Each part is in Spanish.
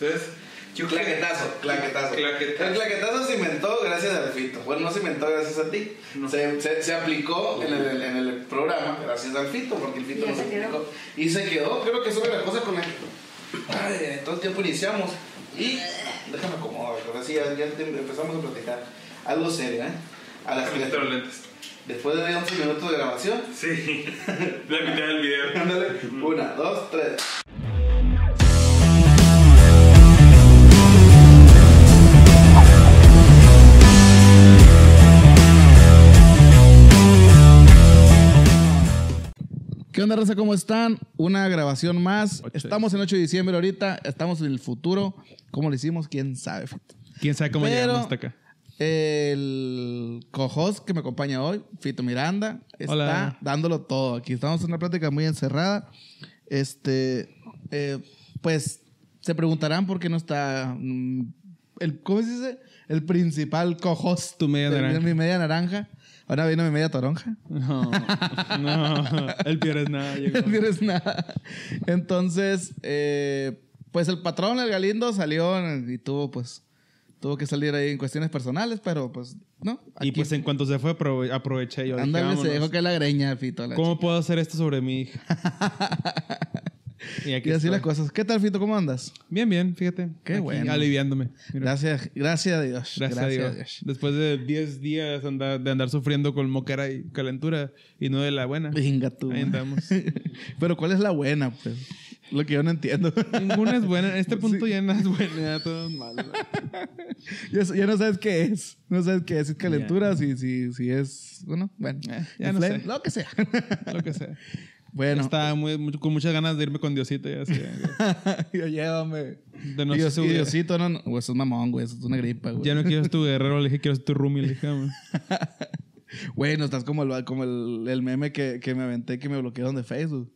Entonces, yo que- Claquetazo, claquetazo. Claquetazo. El claquetazo se inventó gracias al Fito. Bueno, no se inventó gracias a ti. No. Se, se, se aplicó en el, en el programa gracias al Fito, porque el Fito nos se quedó. aplicó. Y se quedó, creo que sobre la cosa con el. Ay, todo el tiempo iniciamos. Y déjame acomodar, ahora sí, ya, ya te- empezamos a platicar. Algo serio, ¿eh? A las lentes. Después de 11 minutos de grabación. Sí. La mitad del video. Ándale. Una, dos, tres. ¿Qué onda, raza? ¿Cómo están? Una grabación más. Ocho. Estamos en 8 de diciembre ahorita. Estamos en el futuro. ¿Cómo lo hicimos? ¿Quién sabe? ¿Quién sabe cómo Pero- llegamos hasta acá? El co-host que me acompaña hoy, Fito Miranda, está Hola. dándolo todo. Aquí estamos en una plática muy encerrada. Este, eh, pues se preguntarán por qué no está mm, el, ¿cómo se dice? El principal co-host. Tu media naranja. mi media naranja. Ahora viene mi media toronja. No, no, el peor es nada. llegó. No tienes nada. Entonces, eh, pues el patrón, el Galindo, salió y tuvo, pues, tuvo que salir ahí en cuestiones personales, pero pues, ¿no? Y pues en cuanto se fue, aprove- aproveché yo. Ándale, se dejó que la greña, Fito. la ¿Cómo puedo hacer esto sobre mi hija? y aquí Y así estoy. las cosas. ¿Qué tal, Fito? ¿Cómo andas? Bien, bien, fíjate. Qué Aquí, bueno. Aliviándome. Mira, Gracias, gracias a Dios. Gracias, a Dios. Después de 10 días andar- de andar sufriendo con moquera y calentura y no de la buena. Venga tú. Ahí andamos. Pero ¿cuál es la buena, pues? Lo que yo no entiendo. Ninguna es buena. En este punto ya nada es buena. Ya todo es malo. ya, ya no sabes qué es. No sabes qué es. Si es calentura, si, si, si es... Bueno, bueno. Eh, ya no sé. Lo que sea. Lo que sea. bueno. Estaba muy, muy- con muchas ganas de irme con Diosito. Ya, así, yo llévame. de no Dios, y Diosito, no, no. Güey, eso es mamón, güey. Eso es una gripa, güey. Ya no quiero ser tu guerrero, le dije quiero ser tu roomie. Le dije. Güey, no estás como el, como el, el meme que, que me aventé que me bloquearon de Facebook.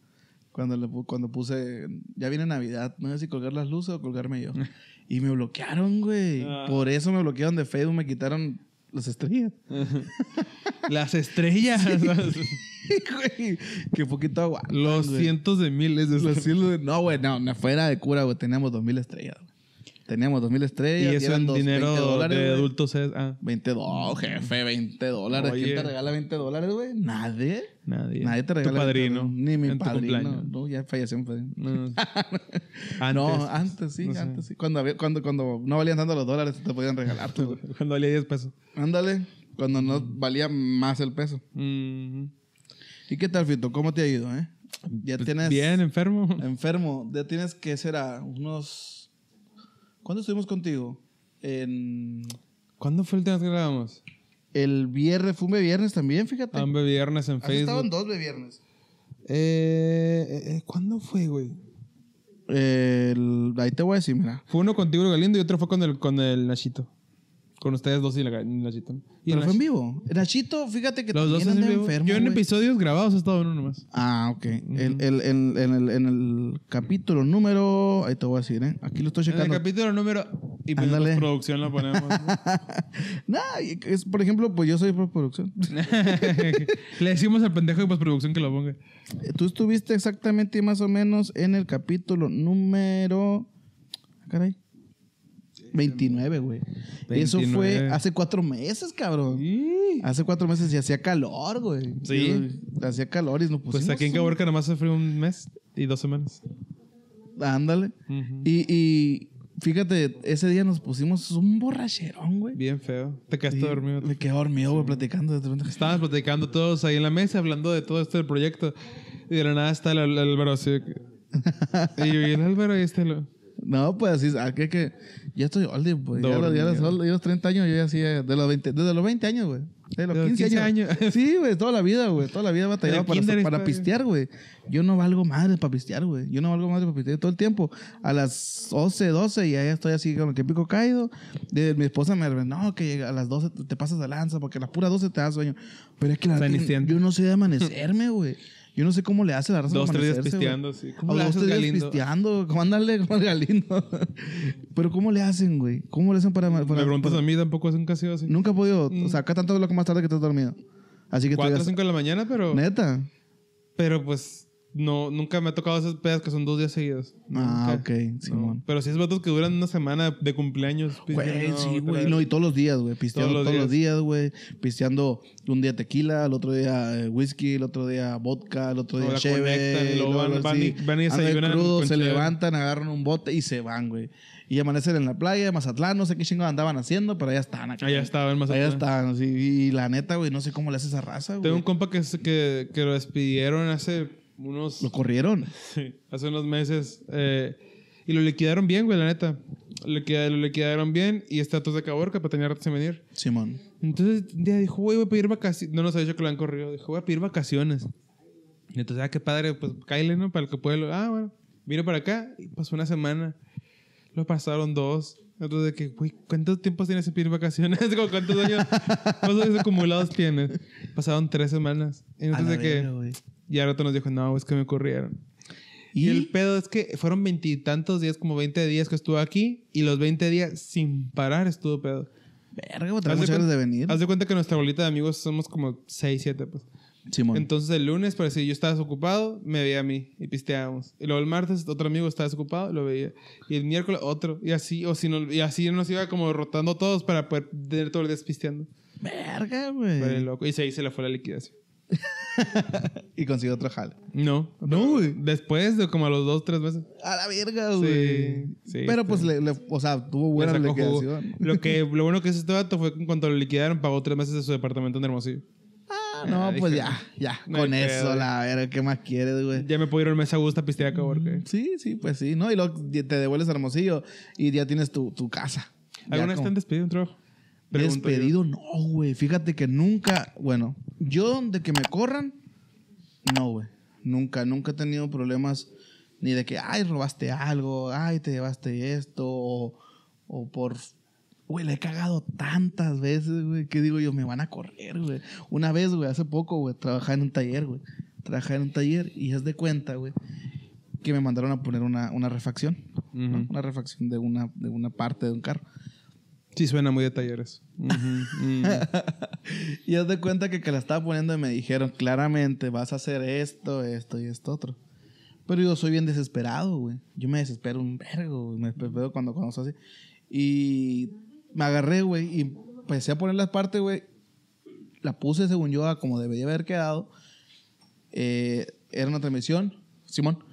Cuando, le, cuando puse, ya viene Navidad, no sé si colgar las luces o colgarme yo. Y me bloquearon, güey. Ah. Por eso me bloquearon de Facebook, me quitaron las estrellas. Las estrellas. Güey, Qué poquito agua. Los cientos de miles No, güey, no, no, fuera de cura, güey. Teníamos dos mil estrellas. güey. Teníamos dos mil Y estrellas. eso eran en dos- dinero 20 dólares, de adultos es... Ah, 20 dólares, jefe, 20 dólares. ¿Quién te regala 20 dólares, güey? Nadie. nadie. Nadie te regala. Tu 20 padrino. Ni mi en padrino. No, ya falleció mi padrino. No. no, antes sí, no sé. antes sí. Cuando, había- cuando, cuando no valían tanto los dólares, te podían regalar. Cuando valía 10 pesos. Ándale. Cuando no valía más el peso. Mm, ¿Y qué tal, Fito? ¿Cómo te ha ido, eh? Ya pues, tienes... Bien, enfermo. Enfermo. Ya tienes que será unos... ¿Cuándo estuvimos contigo? En... ¿Cuándo fue el tema que grabamos? El viernes, fue un viernes también, fíjate. Hambre viernes en Has estado en Facebook. dos viernes. Eh, eh, eh, ¿Cuándo fue, güey? El- ahí te voy a decir, mira. Fue uno contigo, Galindo, y otro fue con el, con el Nachito. Con ustedes dos y la- el Nachito. Y Pero fue en vivo. Nachito, fíjate que Los dos en vivo. enfermo, Yo en episodios grabados he estado en uno nomás. Ah, ok. el, el- el- en, el, en el capítulo número... Ahí te voy a decir, ¿eh? Aquí lo estoy En el checando. capítulo número. Y pues producción lo ponemos. Nah, y es, por ejemplo, pues yo soy producción. Le decimos al pendejo de postproducción que lo ponga. Tú estuviste exactamente más o menos en el capítulo número... ah, Caray. 29, güey. Eso fue 29. hace cuatro meses, cabrón. Hace cuatro meses y hacía calor, güey. Sí. Hacía calor y nos Pues pusimos... aquí en Caborca nomás se fue un mes y dos semanas. Ándale. Y, y fíjate, ese día nos pusimos un borracherón, güey. Bien feo. Te quedaste dormido. Me quedé dormido, güey, platicando. De repente, Estábamos platicando todos ahí en la mesa hablando de todo esto del proyecto. Y de la nada está el, el Álvaro así. Y yo, y el Álvaro y este lo. No, pues así, ah, que, que ya estoy old, pues. Ya, los- ya los, Dormido. ya los 30 años, yo ya hacía, de los 20, desde los 20 años, güey. De los De los 15, 15 años. años. Sí, güey, toda la vida, güey. Toda la vida el para, para está- pistear, güey. Yo no valgo madre para pistear, güey. Yo no valgo madre para pistear todo el tiempo. A las 11, 12 y ya estoy así con el que pico caído. De, mi esposa me dice, no, que a las 12 te pasas de lanza porque a las puras 12 te da sueño. Pero es que la yo no sé de amanecerme, güey. Yo no sé cómo le hace la raza Dos, tres días pisteando así. ¿Cómo O le dos, haces, tres días Galindo? pisteando. ¿Cómo ándale como el Galindo? Pero ¿cómo le hacen, güey? ¿Cómo le hacen para... para- Me preguntas para- a mí, tampoco es un casi así. Nunca he podido... O sea, acá tanto lo que más tarde que estás dormido. Así que... Cuatro o cinco de la mañana, pero. Neta. Pero pues. No, nunca me ha tocado esas pedas que son dos días seguidos. Ah, Nunca. ok, No. Pero si es vatos que duran una semana de cumpleaños. Güey, pisteando sí, güey. No, y todos los días, güey. Pisteando Todos los días, güey. Pisteando un día tequila, el otro día eh, whisky, el otro día vodka, el otro día cheve. y luego van- van y- van y crudos, se cheve. levantan, agarran un bote y se van, güey. Y amanecen en la playa de Mazatlán, no sé qué chingados andaban haciendo, pero allá estaban acá. Allá estaba en Allá Mazatlán. estaban, sí. Y la neta, güey, no sé cómo le hace esa raza, güey. Tengo un compa que, se- que, que lo despidieron hace unos... Lo corrieron. Sí, hace unos meses. eh, y lo liquidaron bien, güey, la neta. Lo, lo liquidaron bien y está todo de caborca, pero tenía rato sin venir. Simón. Entonces, un día dijo, güey, voy a pedir vacaciones. No nos ha dicho que lo han corrido. Dijo, voy a pedir vacaciones. Y entonces, ah, qué padre, pues cáile, ¿no? Para el que puede. Ah, bueno. Vino para acá y pasó una semana. Lo pasaron dos. Entonces, de que, güey, ¿cuántos tiempos tienes en pedir vacaciones? Como, ¿Cuántos años, cuántos años acumulados tienes? Pasaron tres semanas. Y entonces, de que. güey. Y ahora otro nos dijo, no, es que me corrieron. Y, ¿Y? el pedo es que fueron veintitantos días, como 20 días que estuvo aquí. Y los 20 días sin parar estuvo pedo. Verga, Haz de de venir. Haz de cuenta que nuestra bolita de amigos somos como 6, 7, pues. Simón. Entonces el lunes, si yo estaba desocupado, me veía a mí y pisteábamos. Y luego el martes otro amigo estaba desocupado, lo veía. Y el miércoles otro. Y así, o si no, y así nos iba como rotando todos para poder tener todo el día pisteando. Verga, güey. loco. Y ahí se le fue la liquidación. Y consiguió otro jale. No. No, güey. Después de como a los dos, tres meses. A la verga, güey. sí, Pero sí. pues, le, le- o sea, tuvo buena jugo. liquidación. Lo, que, lo bueno que hizo este vato fue que en cuanto lo liquidaron, pagó tres meses de su departamento en Hermosillo. Ah, no, pues ya, ya. no con eso, güey. la verga, ¿qué más quieres, güey? Ya me puedo ir al mes a gusto a pistear porque... Sí, sí, pues sí, ¿no? Y luego te devuelves a Hermosillo y ya tienes tu, tu casa. Ya ¿Alguna vez como- te han despedido de un trabajo? Pregunto yo. Despedido, no, güey. Fíjate que nunca, bueno, yo de que me corran, no, güey. Nunca, nunca he tenido problemas ni de que, ay, robaste algo, ay, te llevaste esto, o, o por, güey, le he cagado tantas veces, güey, que digo yo, me van a correr, güey. Una vez, güey, hace poco, güey, trabajaba en un taller, güey. Trabajaba en un taller y haz de cuenta, güey, que me mandaron a poner una, una refacción. Una refacción de una, de una parte de un carro. Sí, suena muy de talleres. Y haz de cuenta que que la estaba poniendo y me dijeron claramente, vas a hacer esto, esto y esto otro. Pero yo soy bien desesperado, güey. Yo me desespero un vergo, güey. Me desespero cuando, soy así. Y me agarré, güey, y empecé a poner las partes, güey. La puse según yo a como debería haber quedado. Eh, era una transmisión, Simón.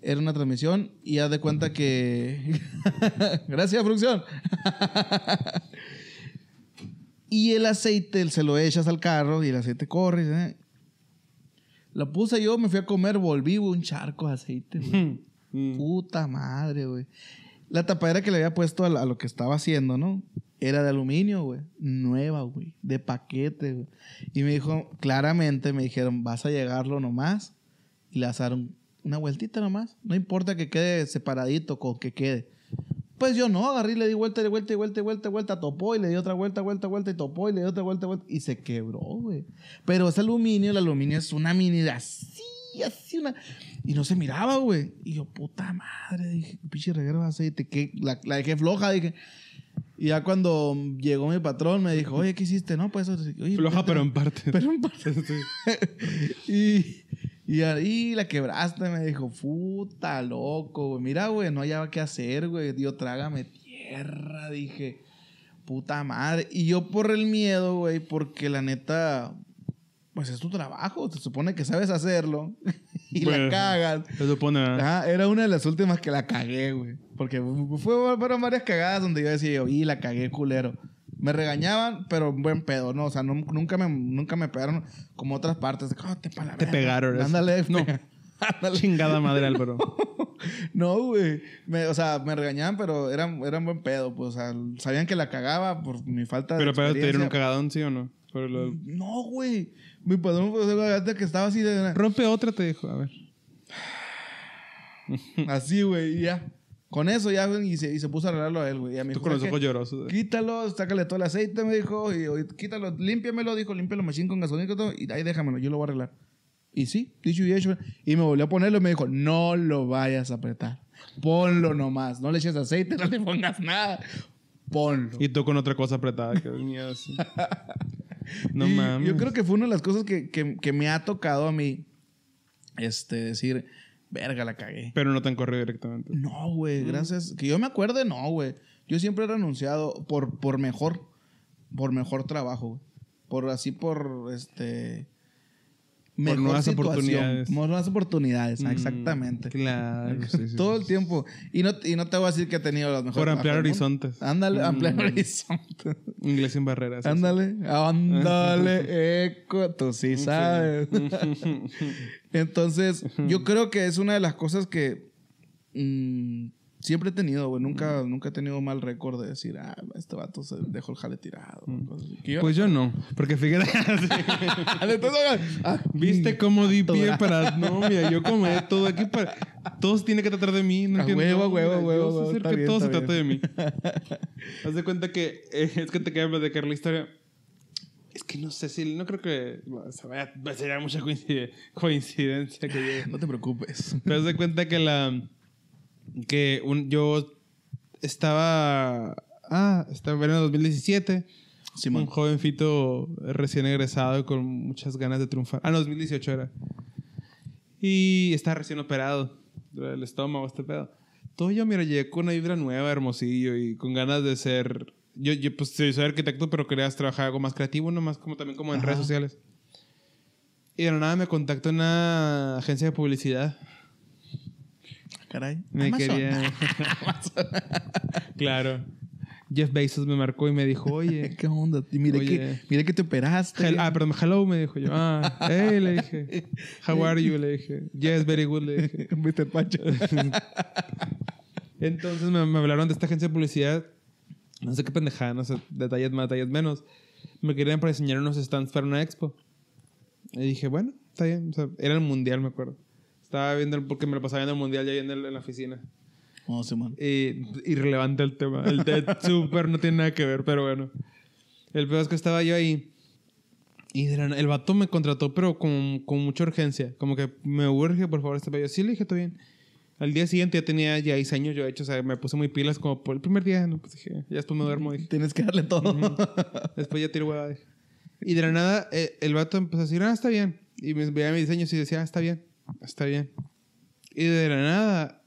Era una transmisión y haz de cuenta que... Gracias, producción. Y el aceite se lo echas al carro y el aceite corre. ¿eh? Lo puse yo, me fui a comer, volví, güey, un charco de aceite, güey. Mm. Puta madre, güey. La tapadera que le había puesto a, lo que estaba haciendo, ¿no? Era de aluminio, güey. Nueva, güey. De paquete, güey. Y me dijo, claramente me dijeron, vas a llegarlo nomás y le vas a dar un- una vueltita nomás. No importa que quede separadito, con que quede. Pues yo no, agarré y le di vuelta, y vuelta, y vuelta, y vuelta, vuelta, topó y le di otra vuelta, vuelta, vuelta, y topó y le di otra vuelta, vuelta, y se quebró, güey. Pero ese aluminio, el aluminio es una mini así, así, una. Y no se miraba, güey. Y yo, puta madre, dije, pinche reguero de aceite, que la, la dejé floja, dije. Y ya cuando llegó mi patrón, me dijo, oye, ¿qué hiciste? No, pues. Oye, Floja, pero en parte. pero en parte. y, y ahí la quebraste, me dijo, puta loco, güey. Mira, güey, no hallaba qué hacer, güey. Dios, trágame tierra, dije. Puta madre. Y yo por el miedo, güey, porque la neta, pues es tu trabajo. Se supone que sabes hacerlo. y Bueno. la cagas. Se supone. Ajá, era una de las últimas que la cagué, güey. Porque fue, fueron varias cagadas donde yo decía, y la cagué culero. Me regañaban, pero en buen pedo, ¿no? O sea, no- nunca, me, nunca me pegaron como otras partes. "Ah, te, Te verga". pegaron. Ándale. No. Ándale. Chingada madre, Álvaro. No, güey. Me- O sea, me regañaban, pero eran, eran buen pedo. Pues, o sea, sabían que la cagaba por mi falta de Pero, pero te dieron un cagadón, ¿sí o no? Por lo- No, güey. Mi padrón fue de que estaba así de... Rompe otra, te dijo. A ver. Así, güey, y ya. Con eso ya, güey, y se, y se puso a arreglarlo a él, güey. Tú hijo, con los "¿Sabes ojos llorosos. ¿eh? Quítalo, sácale todo el aceite, me dijo. Y, y quítalo, límpiamelo, dijo, límpialo machín con gasolina y todo. Y ahí déjamelo, yo lo voy a arreglar. Y sí, dicho y hecho. Y me volvió a ponerlo y me dijo, no lo vayas a apretar. Ponlo nomás. No le eches aceite, no le pongas nada. Ponlo. Y tú con otra cosa apretada. Que miedo. No Y mames. Yo creo que fue una de las cosas que, que- que me ha tocado a mí este, decir, verga, la cagué. Pero no te han corrido directamente. No, güey, gracias. Que yo me acuerde, no, güey. Yo siempre he renunciado por, por mejor, por mejor trabajo, güey. Por así, por, este... Por nuevas oportunidades. Por nuevas oportunidades, Mm, exactamente. Claro, sí, sí, Todo sí. el tiempo. Y no, y no te voy a decir que he tenido las mejores Por ampliar horizontes. Ándale, ampliar Mm. horizontes. Inglés sin barreras. Ándale, ándale, eco, tú sí sabes. Entonces, yo creo que es una de las cosas que mm, siempre he tenido, güey. Nunca, nunca he tenido mal récord de decir, ah, este vato se dejó el jale tirado. cosas así. Que yo- Pues yo no. Porque fíjate. Ah, ¿Viste cómo di pie para.? No, mira, yo como todo aquí para. Todos tienen que tratar de mí. No A entiendo. huevo, huevo, mira, huevo, yo sé huevo, hacer que todo se trata de mí. Haz de cuenta que. eh, es que te quería platicar la historia. Es que no sé si. No creo que. bueno, se vaya, sería mucha coincide- coincidencia que llegue. No te preocupes. Pero haz de cuenta que la. Que un, yo estaba. Ah, estaba en el 2017. Simón. Un jovencito recién egresado con muchas ganas de triunfar. Ah, no, 2018 era. Y estaba recién operado del estómago, este pedo. Todo yo, mira, llegué con una vibra nueva, hermosillo y con ganas de ser. Yo, yo pues, soy arquitecto, pero querías trabajar algo más creativo, no más como también como en Ajá. redes sociales. Y de la nada me contactó una agencia de publicidad. Caray. Me Amazon. quería. claro. Jeff Bezos me marcó y me dijo, oye. ¿Qué onda? Y mire, Oye. que, mire que te operaste. Hel- ah, perdón, hello, me dijo yo. Ah, hey, le dije. How are you? Le dije. Yes, very good, le dije. Mr. Pancho. Entonces me, me hablaron de esta agencia de publicidad. No sé qué pendejada, no sé, detalles más, detalles menos. Me querían para diseñar unos stands para una expo. Y dije, bueno, está bien. O sea, era el mundial, me acuerdo. Estaba viendo, el- porque me lo pasaba viendo el mundial ya en, el- en la oficina. Oh, Simón. Y irrelevante el tema. El de súper no tiene nada que ver, pero bueno. El peor es que estaba yo ahí. Y el vato me contrató, pero con, con mucha urgencia. Como que me urge, por favor, este pedo. Sí, le dije, todo bien. Al día siguiente ya tenía ya diseños yo hecho. O sea, me puse muy pilas como por el primer día. ¿no? Pues dije, ya después me duermo. Dije. Tienes que darle todo. Después ya tiro hueva. dije. Y de la nada, eh, el vato empezó a decir, ah, está bien. Y me veía mis diseños y decía, ah, está bien, está bien. Y de la nada,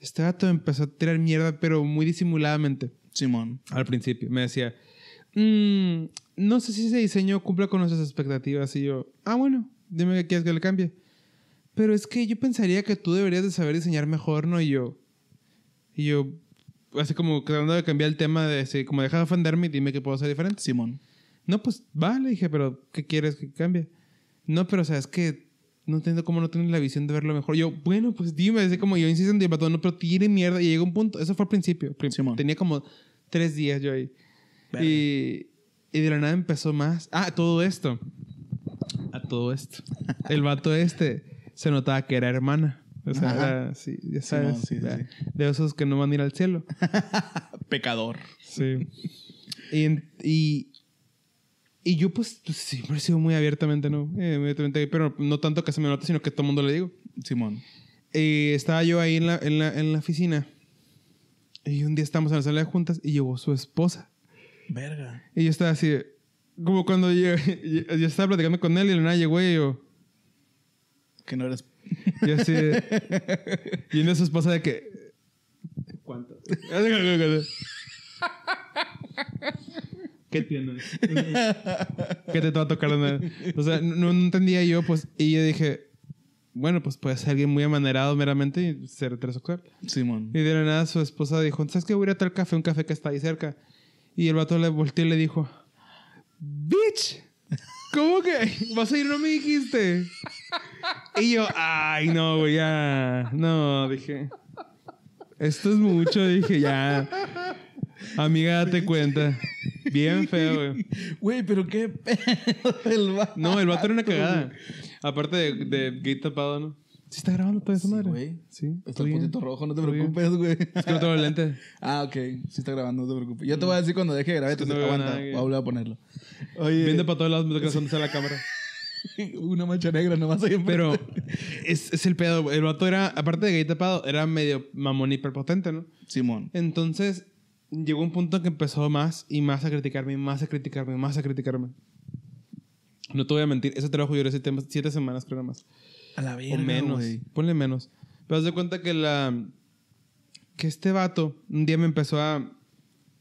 este vato empezó a tirar mierda, pero muy disimuladamente. Simón. Al principio. Me decía, "Mm, no sé si ese diseño cumpla con nuestras expectativas. Y yo, ah, bueno, dime qué quieres que le cambie. Pero es que yo pensaría que tú deberías de saber diseñar mejor, ¿no? Y yo, y yo, así como tratando de cambiar el tema de, así, como deja de ofenderme y dime que puedo hacer diferente. Simón. No, pues va, le dije, pero ¿qué quieres que cambie? No, pero o sea, es que no entiendo cómo no tienes la visión de verlo mejor. Yo, bueno, pues dime, así como yo insisto en el no, pero tiene mierda. Y llegó un punto, eso fue al principio. Simón. Tenía como tres días yo ahí. Y, y de la nada empezó más. Ah, todo esto. A todo esto. El vato este se notaba que era hermana. O sea, era, sí, ya sabes. De esos que no van a ir al cielo. Pecador. Sí. Y, y yo, pues, pues, siempre he sido muy abiertamente, ¿no? Eh, abiertamente, pero no tanto que se me note, sino que todo el mundo le digo. Simón. Y estaba yo ahí en la, en, la, en la oficina. Y un día estábamos en la sala de juntas y llegó su esposa. Verga. Y yo estaba así, como cuando yo, yo, yo estaba platicando con él y la llegó y yo, Que no eres. y así, y una su esposa de que, ¿cuánto? ¿Qué tienes? ¿Qué te va a tocar? O sea, no, no entendía yo, pues, y yo dije, bueno, pues puede ser alguien muy amanerado meramente y ser heterosexual. Simón. Y de la nada su esposa dijo, ¿sabes qué? Voy a ir a tal café, un café que está ahí cerca. Y el vato le volteó y le dijo, ¡Bitch! ¿Cómo que? ¿Vas a ir? No me dijiste. Y yo, ay, no, güey, ya. No, dije. Esto es mucho, dije, ya. Amiga, date cuenta. Bien feo, güey. Güey, pero qué pedo el vato. No, el vato era una cagada. Aparte de, de gay tapado, ¿no? ¿Sí está grabando toda esa Sí, madre? güey. Sí. Está el puntito rojo, no te preocupes, güey. Es que no tengo lente. Ah, ok. Sí está grabando, no te preocupes. Yo te voy a decir cuando deje de grabar, Es que no aguanta. Voy a volver a ponerlo. Oye, Viendo para todos lados, me toca a la cámara. una mancha negra nomás ahí. Pero es, es el pedo. El vato era, aparte de gay tapado, era medio mamón hiperpotente, ¿no? Simón. Entonces llegó un punto en que empezó más y más a criticarme, y más a criticarme, y más a criticarme. No te voy a mentir, ese trabajo yo duré siete, siete semanas, creo nada más. A la o verga, menos. güey. Ponle menos. Pero haz de cuenta que la. Que este vato un día me empezó a.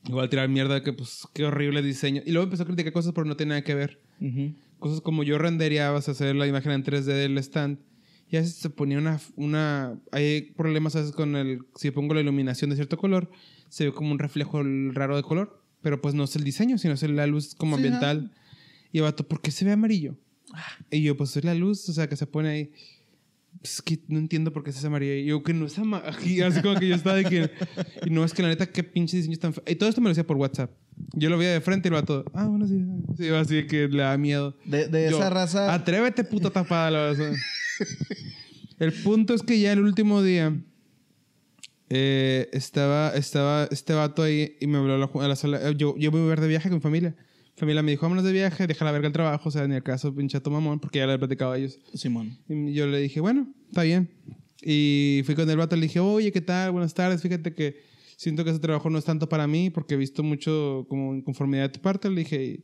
Igual tirar mierda, que pues qué horrible diseño. Y luego empezó a criticar cosas porque no tiene nada que ver. Ujú. Cosas como yo rendereaba, o hacer la imagen en 3D del stand. Y a veces se ponía una, una... Hay problemas a veces con el... Si pongo la iluminación de cierto color, se ve como un reflejo raro de color. Pero pues no es el diseño, sino es la luz como Sí, ambiental. Y el vato, ¿por qué se ve amarillo? Y yo, pues es la luz, o sea, que se pone ahí. Pues, es que no entiendo por qué se hace amarillo. Y yo, que no es amarillo. Así como que yo estaba de que... Y no, es que la neta, qué pinche diseño tan feo. Y todo esto me lo decía por WhatsApp. Yo lo veía de frente y el vato, ah, bueno, sí. Sí, así de que le da miedo. De, de Yo, esa raza. Atrévete, puta tapada. La verdad. el punto es que ya el último día eh, estaba, estaba este vato ahí y me habló a la, a la sala. eh, Yo, yo voy a ver de viaje con mi familia. Mi familia me dijo, vámonos de viaje, deja la verga el trabajo. O sea, ni el caso, pinchato mamón, porque ya le he platicado a ellos. Simón. Y yo le dije, bueno, está bien. Y fui con el vato, le dije, oye, ¿qué tal? Buenas tardes. Fíjate que siento que ese trabajo no es tanto para mí porque he visto mucho como inconformidad de tu parte. Le dije, y,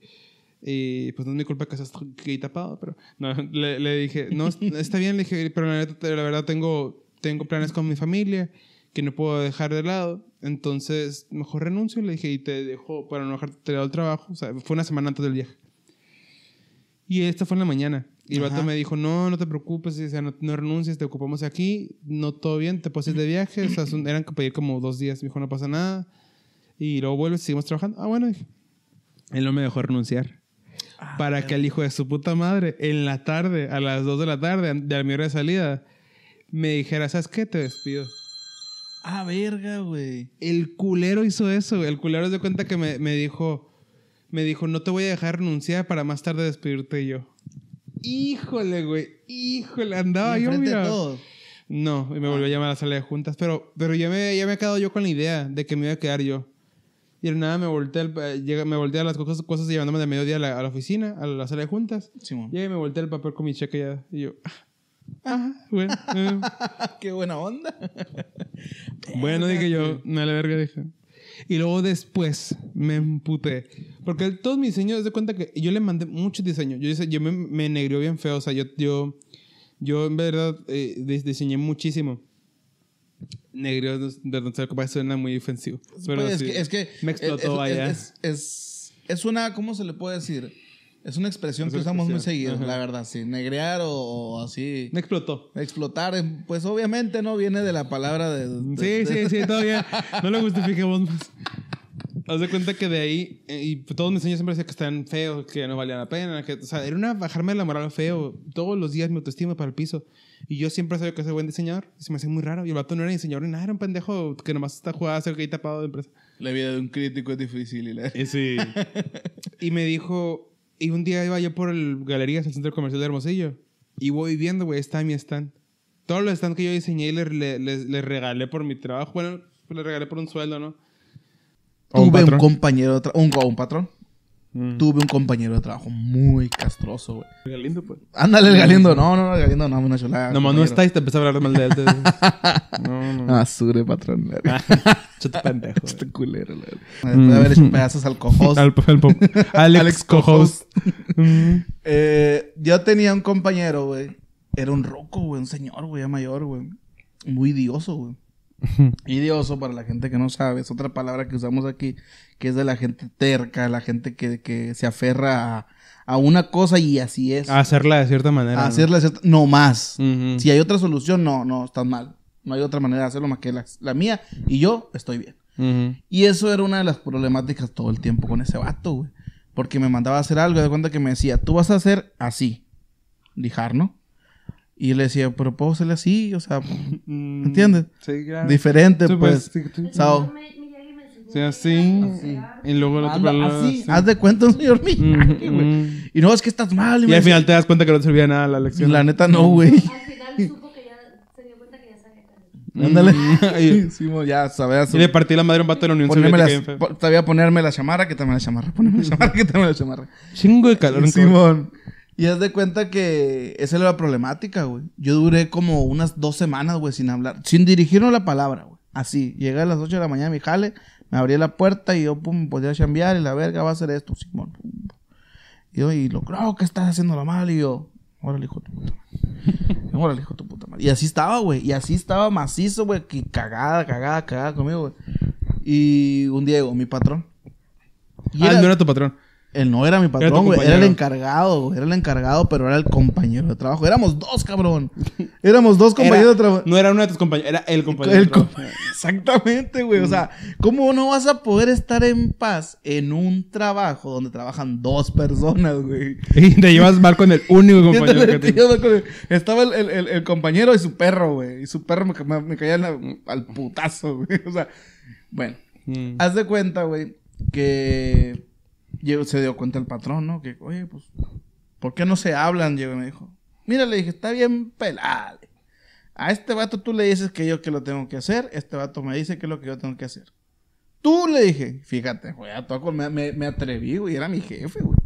y, pues no es mi culpa que seas gay tapado, pero no, le, le dije, no, está bien, le dije, pero la, neta, la verdad tengo, tengo planes con mi familia que no puedo dejar de lado. Entonces, mejor renuncio. Le dije, y te dejo para no dejarte de lado el trabajo. O sea, fue una semana antes del viaje. Y esta fue en la mañana. Y el Ajá. vato me dijo, no, no te preocupes, o sea, no, no renuncies, te ocupamos aquí, no todo bien, te puedes ir de viaje. O sea, son- eran que pedir como dos días. Me dijo, no pasa nada. Y luego vuelves, seguimos trabajando. Ah, bueno, dije. Él no me dejó renunciar. para que el hijo de su puta madre, en la tarde, a las 2 de la tarde, de a mi hora de salida, me dijera, ¿sabes qué? Te despido. Ah, verga, güey. El culero hizo eso. güey. El culero se de cuenta que me, me dijo, me dijo, no te voy a dejar renunciar para más tarde despedirte yo. Híjole, güey. Híjole, andaba yo, mira. todos. No, y me volvió a llamar a la sala de juntas, pero, pero ya, me, ya me he quedado yo con la idea de que me iba a quedar yo. Y de nada me volteé, al- eh, llega, me volteé a las cosas, cosas llevándome de mediodía a la, a la oficina, a la sala de juntas. Llega y me volteé el papel con mi cheque ya. Y yo, ah, bueno. eh. Qué buena onda. Bueno, dije yo, me la verga, dije. Y luego después me emputé. Porque todos mis diseños, de cuenta que yo le mandé muchos diseños. Yo, yo me, me negrió bien feo. O sea, yo, yo, yo en verdad eh, dis- diseñé muchísimo. Negrió, de verdad, capaz suena muy ofensivo. Pero Pues, sí, es, que, es que me explotó es- allá. Es, es, es una, ¿cómo se le puede decir? Es una expresión Es que una usamos muy expresión, seguido, ajá. la verdad, sí. Negrear o, o así. me explotó. Explotar, eh, pues obviamente no viene de la palabra de. de- Sí, de- sí, sí, todavía. No lo justifiquemos más. Haz de cuenta que de ahí, eh, y todos mis diseños siempre decían que estaban feos, que no valían la pena. Que, o sea, era una bajarme la moral feo. Todos los días mi autoestima para el piso. Y yo siempre sabía que soy buen diseñador. Y se me hacía muy raro. Y el vato no era diseñador ni nada, era un pendejo que nomás está jugando a ser gay tapado de empresa. La vida de un crítico es difícil. Y la- Sí. y me dijo, y un día iba yo por el Galerías, el centro comercial de Hermosillo. Y voy viendo, güey, está mi stand. Todos los stands que yo diseñé y le, le, le- le regalé por mi trabajo. Bueno, pues le regalé por un sueldo, ¿no? Tuve un, compañero de tra- un, un patrón. Mm. Tuve un compañero de trabajo muy castroso, güey. lindo, pues. Ándale, el Galindo. No, no, no, el Galindo no, una chulada. Nomás no está y te empezó a hablar mal de él. no, no. Ah, sure, patrón. Chute pendejo. güey. Este culero, verdad. Después de haber hecho pedazos al cojos. Al, Alex, co-host. Eh, yo tenía un compañero, güey. Era un roco, güey. Un señor, güey, ya mayor, güey. Muy idioso, güey. Idioso, para la gente que no sabe, es otra palabra que usamos aquí, que es de la gente terca, la gente que, que se aferra a, a una cosa y así es. A hacerla de cierta manera. a ¿no? hacerla cierta- no más. Si hay otra solución, no, no, estás mal. No hay otra manera de hacerlo más que la, la mía y yo estoy bien. Y eso era una de las problemáticas todo el tiempo con ese vato, güey. Porque me mandaba a hacer algo y de cuenta que me decía, tú vas a hacer así. Lijar, ¿no? Y yo le decía, pero puedo hacerle así, o sea, Mm, ¿entiendes? Sí, claro. Diferente, Sí, pues. sí, sí. So, Sí, así. Y luego el otro anda para el lado, así, así. haz de cuenta un señor Ujú, güey. ujú. Y no, es que estás mal. Y me al decía. final te das cuenta que no te servía nada la lección. La neta no, güey. Al final supo que ya se dio cuenta que ya sabía que Ándale. y, Sí, ya sabes. y le partí la madre a un vato de la Unión Ponerme Soviética. las, po- todavía ponerme la chamarra, quítame la chamarra. Ponerme la chamarra, quítame la chamarra. Chingo de calor. Simón. Y haz de cuenta que esa era la problemática, güey. Yo duré como unas dos semanas, güey, sin hablar, sin dirigirnos la palabra, güey. Así, llegué a las 8 de la mañana a mi jale, me abría la puerta y yo, pum, podía chambear y la verga va a hacer esto, Simón. pum. Y yo, y lo creo que estás haciendo lo mal. Y yo, Órale, hijo de tu puta madre. Órale, hijo de tu puta madre. Y así estaba, güey. Y así estaba macizo, güey. Que cagada, cagada, cagada conmigo, güey. Y un llegó mi patrón. Y Ah, era- no era tu patrón. Él no era mi patrón, güey. Era el encargado, güey. Era el encargado, pero era el compañero de trabajo. Éramos dos, cabrón. Éramos dos compañeros de trabajo. No era uno de tus compañeros, era el compañero. El de trabajo. com- Exactamente, güey. O sea, ¿cómo no vas a poder estar en paz en un trabajo donde trabajan dos personas, güey? Y te llevas mal con el único compañero te- que tienes. Estaba el, el- el- el compañero y su perro, güey. Y su perro me, me- caía la- al putazo, güey. O sea, bueno. Mm. Haz de cuenta, güey, que se dio cuenta el patrón, ¿no? Que, oye, pues, ¿por qué no se hablan? Llegó y me dijo, mira, le dije, está bien pelado. A este vato tú le dices que yo que lo tengo que hacer, este vato me dice que es lo que yo tengo que hacer. Tú le dije, fíjate, güey, a todo me, me, me atreví, güey, era mi jefe, güey.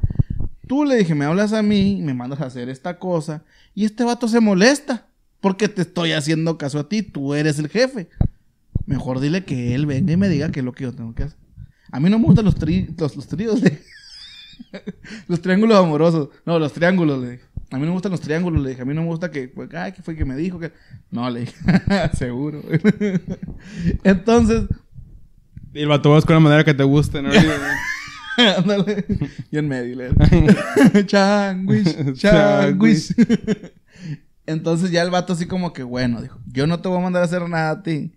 Tú le dije, me hablas a mí, me mandas a hacer esta cosa, y este vato se molesta, porque te estoy haciendo caso a ti, tú eres el jefe. Mejor dile que él venga y me diga qué es lo que yo tengo que hacer. A mí no me gustan los, tri- los, los tríos, le- los triángulos amorosos. No, los triángulos, le dije. A mí no me gustan los triángulos, le dije. A mí no me gusta que, pues, ay, ¿qué fue que me dijo? que No, le dije. Seguro. Entonces, Y el vato va a buscar una manera que te guste, ¿no? ándale. Yo en medio, le dije. Changuis, changuis. Entonces ya el vato así como que, bueno, dijo, yo no te voy a mandar a hacer nada a ti.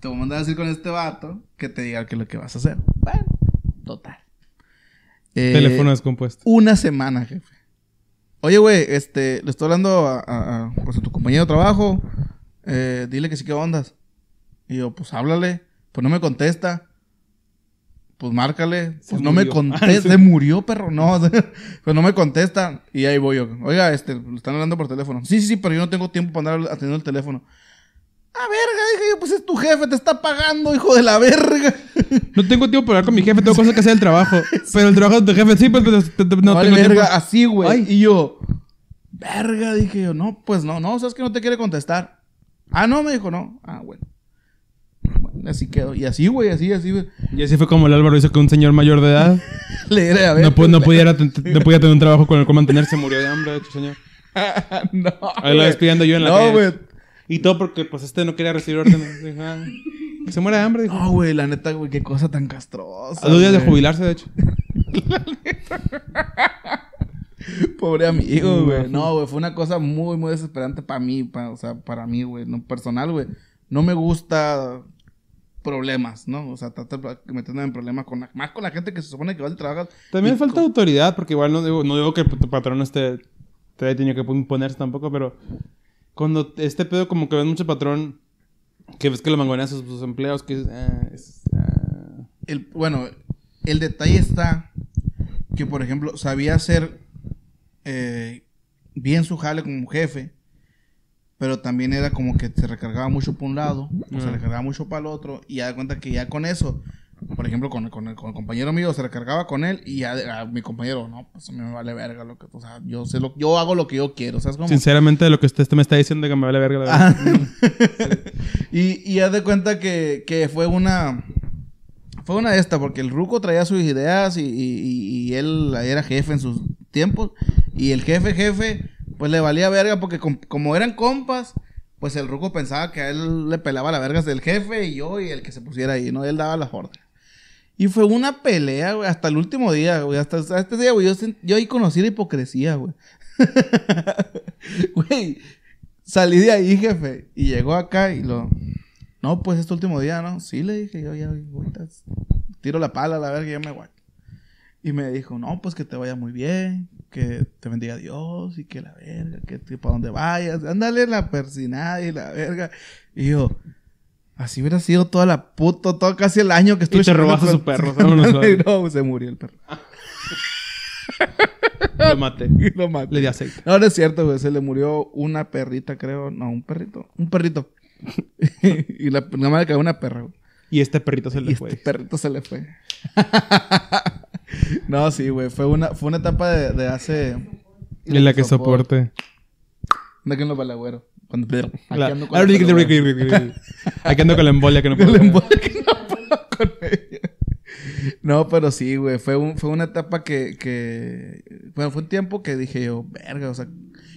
Te voy a mandar a decir con este vato que te diga qué es lo que vas a hacer. Bueno, total. Eh, Teléfono descompuesto. Una semana, jefe. Oye, güey, este, le estoy hablando a, a- a, pues, a tu compañero de trabajo. Eh, dile que sí que ondas. Y yo, pues háblale. Pues no me contesta. Pues márcale. Se Pues no me contesta. Ah. Se murió, perro. No, pues no me contesta. Y ahí voy yo. Oiga, este, lo están hablando por teléfono. Sí, sí, sí, pero yo no tengo tiempo para andar atendiendo el teléfono. Ah, verga, dije yo, pues es tu jefe, te está pagando, hijo de la verga. No tengo tiempo para hablar con mi jefe, tengo cosas que hacer del trabajo. Pero el trabajo de tu jefe, sí, pues pero te- te- no Vale, tengo verga, tiempo. así, güey. Y yo, verga, dije yo, no, pues no, no, sabes que no te quiere contestar. Ah, no, me dijo, no. Ah, bueno. Bueno, así quedó. Y así, güey, así, así, güey. Y así fue como el Álvaro hizo que un señor mayor de edad Le diré, a ver. no, pu- no, pudiera, no podía tener un trabajo con el cual mantenerse, murió de hambre, de hecho, señor. no. Ahí lo despidiendo yo en la No, güey. Y todo porque, pues, este no quería recibir órdenes. Dijo, ah, que se muera de hambre, dijo. No, güey, la neta, güey, qué cosa tan castrosa. A dos días de jubilarse, de hecho. Pobre amigo, güey. No, güey, fue una cosa muy, muy desesperante para mí, pa- o sea, para mí, güey, no personal, güey. No me gusta problemas, ¿no? O sea, tratar de meterme en problemas con la, más con la gente que se supone que va a trabajar. También falta con- autoridad, porque igual no digo, no digo que tu patrón esté, te haya tenido que imponerse tampoco, pero cuando este pedo como que ves mucho patrón que ves que lo mangonean a sus, sus empleados, que ah, es- ah. El, bueno, el detalle está que, por ejemplo, sabía hacer eh, bien su jale como jefe, pero también era como que se recargaba mucho por un lado, o se recargaba mucho para el otro, y ya da cuenta que ya con eso, por ejemplo, con, con el, con el compañero mío, se recargaba con él, y ya a mi compañero, no, pues a mí me vale verga lo que, o sea, yo sé lo, yo hago lo que yo quiero, ¿sabes cómo? Sinceramente, lo que usted me está diciendo que me vale verga la verdad. Ah. y, y haz de cuenta que, que fue una. Fue una de estas, porque el Ruco traía sus ideas y, y- y- y él era jefe en sus tiempos. Y el jefe, jefe, pues le valía verga, porque com- como eran compas, pues el Ruco pensaba que a él le pelaba la verga del jefe y yo y el que se pusiera ahí, ¿no? Él daba las órdenes. Y fue una pelea, güey, hasta el último día, güey. Hasta, hasta este día, güey, yo, yo ahí conocí la hipocresía, güey. Güey, salí de ahí, jefe. Y llegó acá y lo... No, pues este último día, ¿no? Sí, le dije, yo ya ahorita tiro la pala, la verga, ya me voy. Y me dijo, no, pues que te vaya muy bien, que te bendiga Dios y que la verga, que, que para donde vayas, ándale la persinada y la verga. Y yo, así hubiera sido toda la puta, todo casi el año que estuve te robaste su perro, no, se murió el perro. Lo maté. Y lo maté. Le di aceite. No, no es cierto, güey. Se le murió una perrita, creo. No, un perrito. Un perrito. y la, nada más le quedó una perra, güey. Y este perrito se Y le este fue. perrito se le fue. no, sí, güey. Fue una, fue una etapa de, de hace... Y la que soporte. De que en los balagüeros. Cuando... Aquí La- ando con la balagüera. Aquí ando con la embolia que no Que puedo. le embole que no puedo con ella. No, pero sí, güey. Fue, un, fue una etapa que, que... Pero fue un tiempo que dije yo, verga, o sea,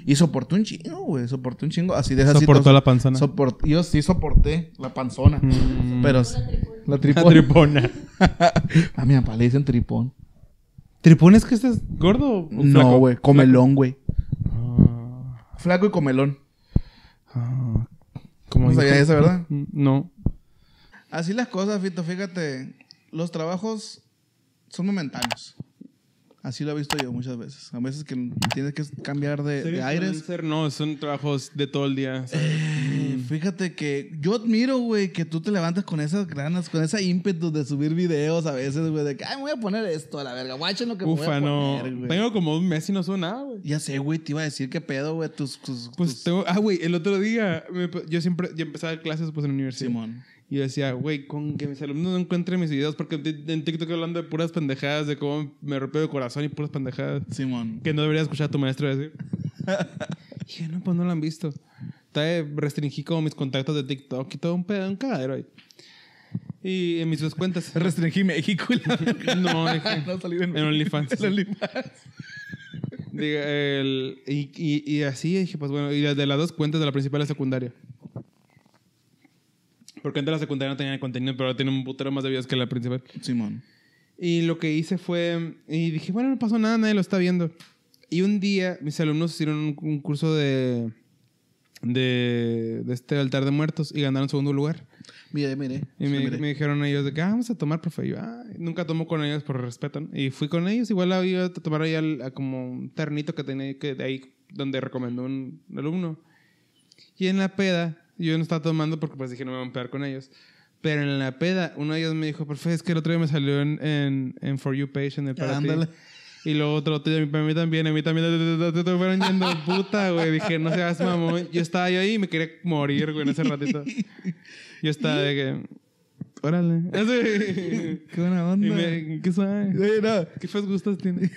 y soporté un chingo, güey, soporté un chingo. Así de así. Soportó la panzona. soport- yo sí soporté la panzona. Mm. Pero la La tripón. tripona. A mi papá le dicen tripón. ¿Tripón es que estás gordo o No, güey, comelón, güey. Ah, Flaco y comelón. Ah, ¿cómo No ¿verdad? No. Así las cosas, Fito, fíjate. Los trabajos son momentáneos. Así lo he visto yo muchas veces. A veces que tienes que cambiar de, de aires. no, son trabajos de todo el día. Eh, fíjate que yo admiro, güey, que tú te levantas con esas ganas, con esa ímpetu de subir videos a veces, güey, de que, ay, me voy a poner esto a la verga, guachen lo que me voy Ufa, a no. poner, güey. Tengo como un mes y no subo nada, güey. Ya sé, güey, te iba a decir qué pedo, güey, tus, tus, Pues tus- tengo, ah, güey, el otro día, me- yo siempre, yo empezaba clases pues en la universidad. Simón. Y yo decía, güey, con que mis alumnos no encuentren mis videos, porque en TikTok hablando de puras pendejadas, de cómo me rompió el corazón y puras pendejadas, Simón. que no debería escuchar a tu maestro decir. Y dije, no, pues no lo han visto. Todavía restringí como mis contactos de TikTok y todo un pedo, un cagadero ahí. Y en mis dos cuentas. Restringí México la. No, dije, no salir en, en OnlyFans. en OnlyFans. Diga, el, y, y, y así dije, pues bueno, y de las dos cuentas, de la principal y la secundaria. Porque antes la secundaria no tenía contenido, pero ahora tiene un putero más de videos que la principal. Simón. Y lo que hice fue, y dije, bueno, no pasó nada, nadie lo está viendo. Y un día mis alumnos hicieron un, un curso de, de, de este altar de muertos y ganaron segundo lugar. Mire, mire. Y me, mire. me dijeron ellos de que ah, vamos a tomar, profe. Y yo, ah, nunca tomo con ellos por respeto. ¿no? Y fui con ellos. Igual iba a tomar ahí al- a como un ternito que tenía que de ahí donde recomendó un alumno. Y en la peda, yo no estaba tomando porque pues dije no me voy a empedar con ellos. Pero en la peda, uno de ellos me dijo, profe, es que el otro día me salió en, en, en For You Page, en el para ti". Ándale. Y luego otro, a mí también, a mí también, te fueron yendo puta, güey. Dije, no seas mamón. Yo estaba yo ahí y me quería morir, güey, en ese ratito. Yo estaba de que, órale. Así. Qué buena onda. Me, ¿qué sabe? Sí, no. ¿Qué feos gustos tiene?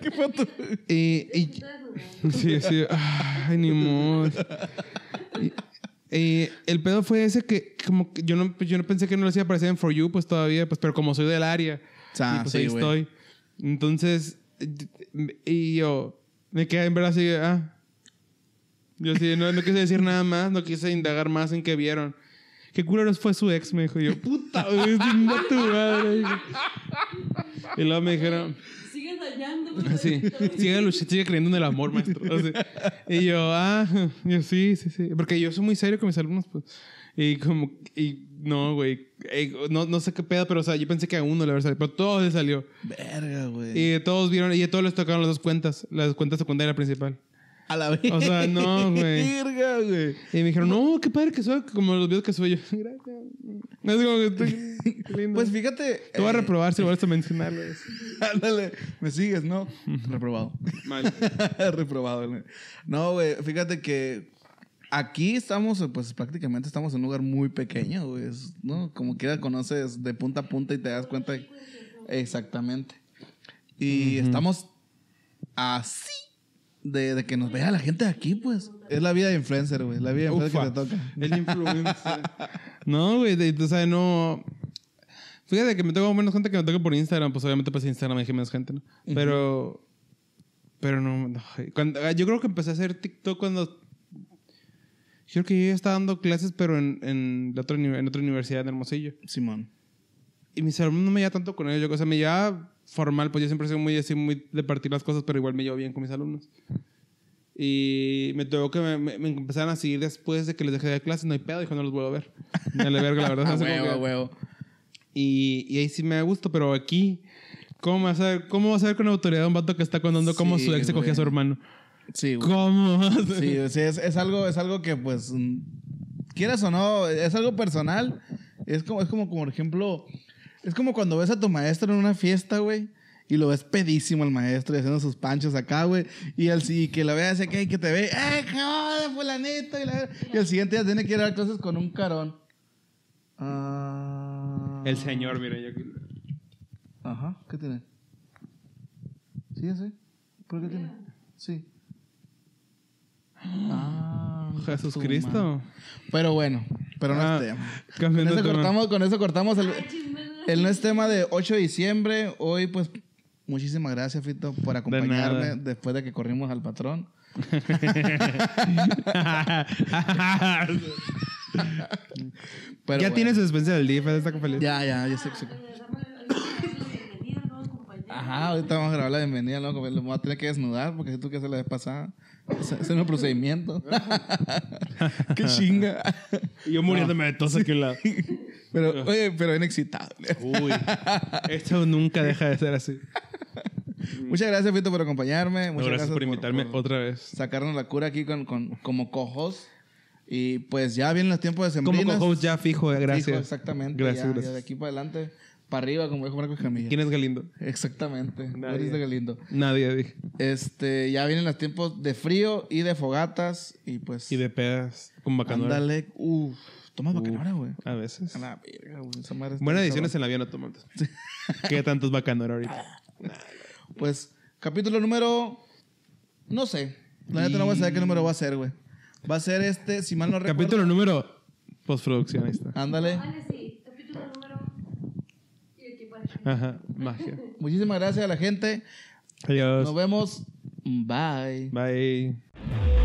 ¿Qué tu...? Y, y, sí, sí. Ay, ni modo. Y el pedo fue ese que, como que yo no, yo no pensé que no lo hacía aparecer en For You, pues todavía, pues, pero como soy del área, Ah, y pues sí, ahí güey. estoy. Entonces, y yo me quedé en verdad así, ah. Yo sí, no, no quise decir nada más, no quise indagar más en qué vieron. ¿Qué culeros fue su ex? Me dijo Y yo, puta, güey, chinga tu madre. Y luego me dijeron, Sigue dañando. güey. Así, sigue, luch- sigue creyendo en el amor, maestro. Así. Y yo, ah, yo sí, sí, sí. Porque yo soy muy serio con mis alumnos, pues. Y como, y no, güey. No, no sé qué pedo, pero o sea, yo pensé que a uno le había salido, pero todo le salió. Verga, güey. Y todos vieron, y a todos les tocaron las dos cuentas, las cuentas secundaria y la principal. A la vez. O sea, no, güey. Güey. Y me dijeron, no, qué padre que soy, como los videos que soy yo. Gracias. No es como que estoy qué lindo. Pues fíjate. Te voy a eh, reprobar si vuelves a mencionarlo. Ándale. Me sigues, ¿no? Reprobado. Mal. Reprobado. güey. No, güey. Fíjate que aquí estamos, pues prácticamente estamos en un lugar muy pequeño, güey. Es, ¿No? Como quiera conoces de punta a punta y te das cuenta. Exactamente. Y estamos así de, de que nos vea la gente de aquí, pues. Es la vida de influencer, güey. La vida de influencer Ufa. que te toca. El influencer. no, güey, de- o sea, no. Fíjate que me tengo menos gente que me toca por Instagram, pues obviamente pues Instagram hay menos gente, ¿no? Pero. Pero no. no, cuando- ah, yo creo que empecé a hacer TikTok cuando. Creo que yo ya estaba dando clases, pero en, en, la otra, en otra universidad en Hermosillo. Simón. Y mis alumnos no me llevaba tanto con ellos. Yo, o sea, me llevaba formal, pues yo siempre soy muy así, muy de partir las cosas, pero igual me llevo bien con mis alumnos. Y me tocó que me, me- me empezaran a seguir después de que les dejé de clases. No hay pedo, dijo, no los vuelvo a ver. Me le verga, la verdad. Como huevo, huevo. y, y ahí sí me gusta, pero aquí, ¿cómo vas a ver, cómo vas a ver con autoridad a un vato que está contando cómo Sí, su ex se cogía a su hermano? Sí, güey. ¿Cómo? Sí, sí, es, es algo, es algo que, pues, mm, quieras o no, es algo personal. Es como, es como, por ejemplo, es como cuando ves a tu maestro en una fiesta, güey, y lo ves pedísimo el maestro y haciendo sus panchos acá, güey, y al sí, que lo veas aquí, que te ve, ¡eh, onda, fulanito! Y, la- y el siguiente día tiene que ir a dar clases con un carón. Ah. El señor, mira, yo aquí. Ajá, ¿qué tiene? Sí, sé. ¿Por qué tiene? Sí. Ah, Jesús su Cristo. madre. Pero bueno, pero no Ah, es tema. Con eso cortamos, con eso cortamos el, Ay, chisme, el no es tema de 8 de diciembre. Hoy, pues, Muchísimas gracias, Fito, por acompañarme después de que corrimos al patrón. Pero ya bueno. tienes su despensa del DIF, está feliz. Ya, ya, yo sé que sí. Regresamos a la bienvenida, nuevos compañeros. Ajá, ahorita vamos a grabar la bienvenida, ¿no? Como Le voy a tener que desnudar porque si tú que hacer la vez pasada. Ese es un procedimiento. Qué chinga. Y yo muriéndome de tos aquí lado. Pero, oye, pero bien excitado. Uy, esto nunca deja de ser así. Muchas gracias, Fito, por acompañarme. Muchas gracias, por invitarme por otra vez. sacarnos la cura aquí con, con, como cojos. Y pues ya vienen los tiempos de Como sembrinas. co-host ya fijo, eh, gracias. Fijo, exactamente. Gracias, ya, gracias. ya de aquí para adelante, para arriba, como dijo Marco Escamilla. ¿Quién es Galindo? Exactamente. Nadie. Eres de Galindo. Nadie, dije. Este, ya vienen los tiempos de frío y de fogatas. Y pues. Y de pedas con bacanora. Ándale. Uf. Tomas bacanora, güey. A veces. A la verga, güey. Buenas ediciones en la vida no toman. ¿Qué tantos bacanora ahorita? Pues, capítulo número. No sé. La neta no voy a saber qué número va a ser, güey. Va a ser este, si mal no recuerdo. Capítulo número postproducción, ahí está. Ándale. Vale, sí. Capítulo número. Y aquí para Ajá, magia. Muchísimas gracias a la gente. Adiós. Nos vemos. Bye. Bye.